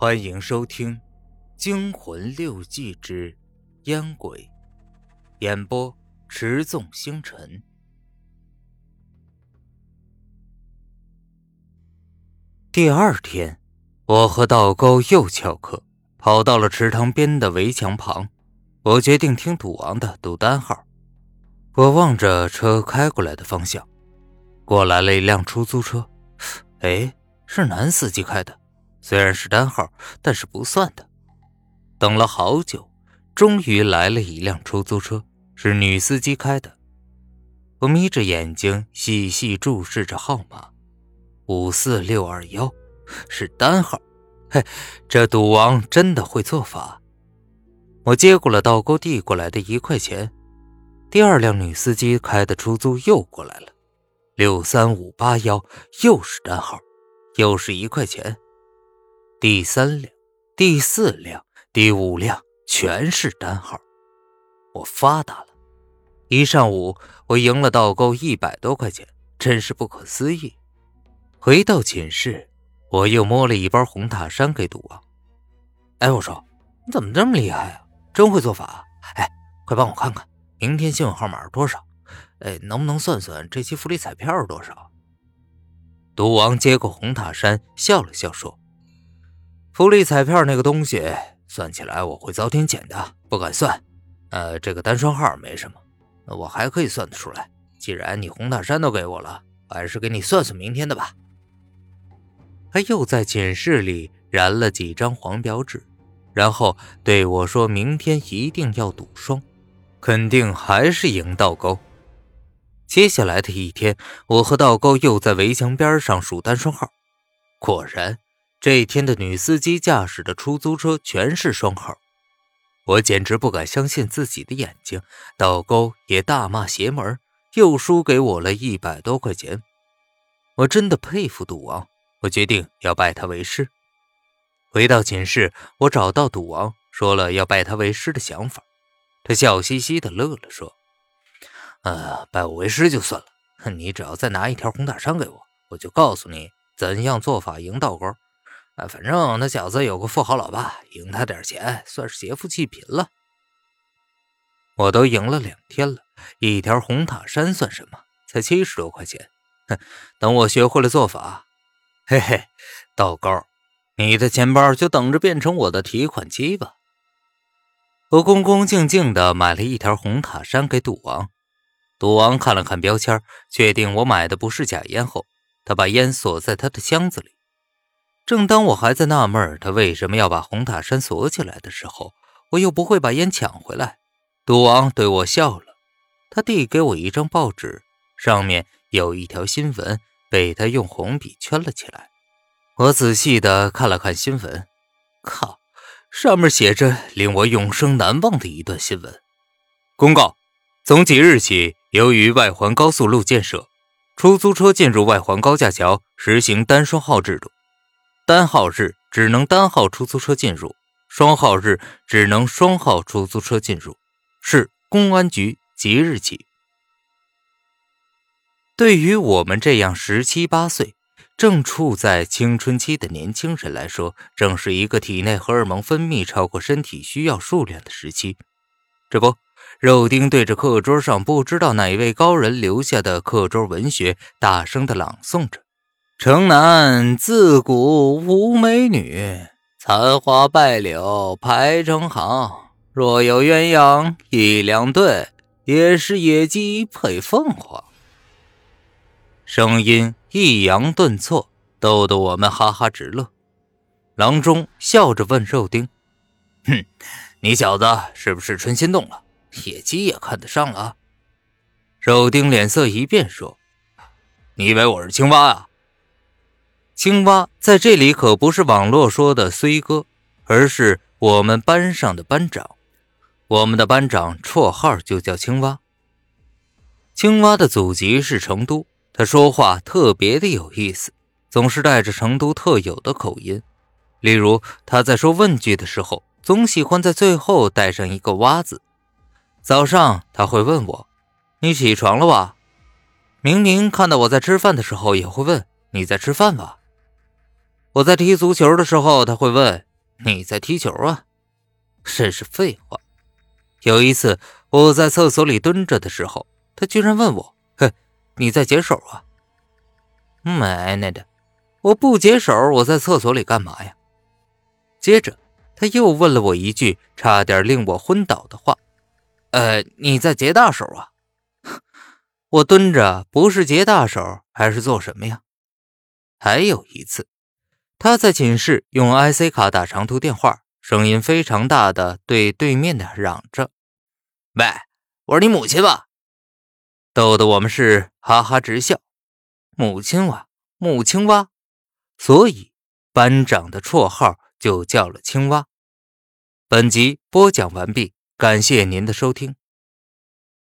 欢迎收听《惊魂六记之烟鬼》，演播：持纵星辰。第二天，我和道高又翘课，跑到了池塘边的围墙旁。我决定听赌王的赌单号。我望着车开过来的方向，过来了一辆出租车。哎，是男司机开的。虽然是单号，但是不算的。等了好久，终于来了一辆出租车，是女司机开的。我眯着眼睛细细注视着号码，五四六二幺，是单号。嘿，这赌王真的会做法。我接过了道沟递过来的一块钱。第二辆女司机开的出租又过来了，六三五八幺，又是单号，又是一块钱。第三辆、第四辆、第五辆全是单号，我发达了！一上午我赢了倒钩一百多块钱，真是不可思议。回到寝室，我又摸了一包红塔山给赌王。哎，我说你怎么这么厉害啊？真会做法！啊哎，快帮我看看明天幸运号码是多少？哎，能不能算算这期福利彩票是多少？赌王接过红塔山，笑了笑说。福利彩票那个东西，算起来我会遭天谴的，不敢算。呃，这个单双号没什么，我还可以算得出来。既然你红塔山都给我了，还是给你算算明天的吧。他又在寝室里燃了几张黄表纸，然后对我说：“明天一定要赌双，肯定还是赢倒钩。”接下来的一天，我和倒钩又在围墙边上数单双号，果然。这一天的女司机驾驶的出租车全是双号，我简直不敢相信自己的眼睛。倒钩也大骂邪门，又输给我了一百多块钱。我真的佩服赌王，我决定要拜他为师。回到寝室，我找到赌王，说了要拜他为师的想法。他笑嘻嘻的乐了，说：“呃，拜我为师就算了，你只要再拿一条红塔山给我，我就告诉你怎样做法赢倒钩。”啊反正那小子有个富豪老爸，赢他点钱算是劫富济贫了。我都赢了两天了，一条红塔山算什么？才七十多块钱。哼，等我学会了做法，嘿嘿，倒钩，你的钱包就等着变成我的提款机吧。我恭恭敬敬的买了一条红塔山给赌王。赌王看了看标签，确定我买的不是假烟后，他把烟锁在他的箱子里。正当我还在纳闷他为什么要把红塔山锁起来的时候，我又不会把烟抢回来。赌王对我笑了，他递给我一张报纸，上面有一条新闻，被他用红笔圈了起来。我仔细的看了看新闻，靠，上面写着令我永生难忘的一段新闻：公告，从即日起，由于外环高速路建设，出租车进入外环高架桥实行单双号制度。单号日只能单号出租车进入，双号日只能双号出租车进入。是公安局即日起。对于我们这样十七八岁、正处在青春期的年轻人来说，正是一个体内荷尔蒙分泌超过身体需要数量的时期。这不，肉丁对着课桌上不知道哪位高人留下的课桌文学，大声的朗诵着。城南自古无美女，残花败柳排成行。若有鸳鸯一两对，也是野鸡配凤凰。声音抑扬顿挫，逗得我们哈哈直乐。郎中笑着问肉丁：“哼，你小子是不是春心动了？野鸡也看得上了？”肉丁脸色一变，说：“你以为我是青蛙啊？”青蛙在这里可不是网络说的虽哥，而是我们班上的班长。我们的班长绰号就叫青蛙。青蛙的祖籍是成都，他说话特别的有意思，总是带着成都特有的口音。例如，他在说问句的时候，总喜欢在最后带上一个“蛙”字。早上他会问我：“你起床了吧？”明明看到我在吃饭的时候，也会问：“你在吃饭吧？”我在踢足球的时候，他会问你在踢球啊？真是废话。有一次我在厕所里蹲着的时候，他居然问我：“嘿，你在解手啊？”奶奶的，我不解手，我在厕所里干嘛呀？接着他又问了我一句差点令我昏倒的话：“呃，你在结大手啊？” 我蹲着不是结大手还是做什么呀？还有一次，他在寝室用 IC 卡打长途电话，声音非常大的对对面的嚷着：“喂，我是你母亲吧？”逗得我们是哈哈直笑。母亲蛙，母青蛙，所以班长的绰号就叫了青蛙。本集播讲完毕，感谢您的收听。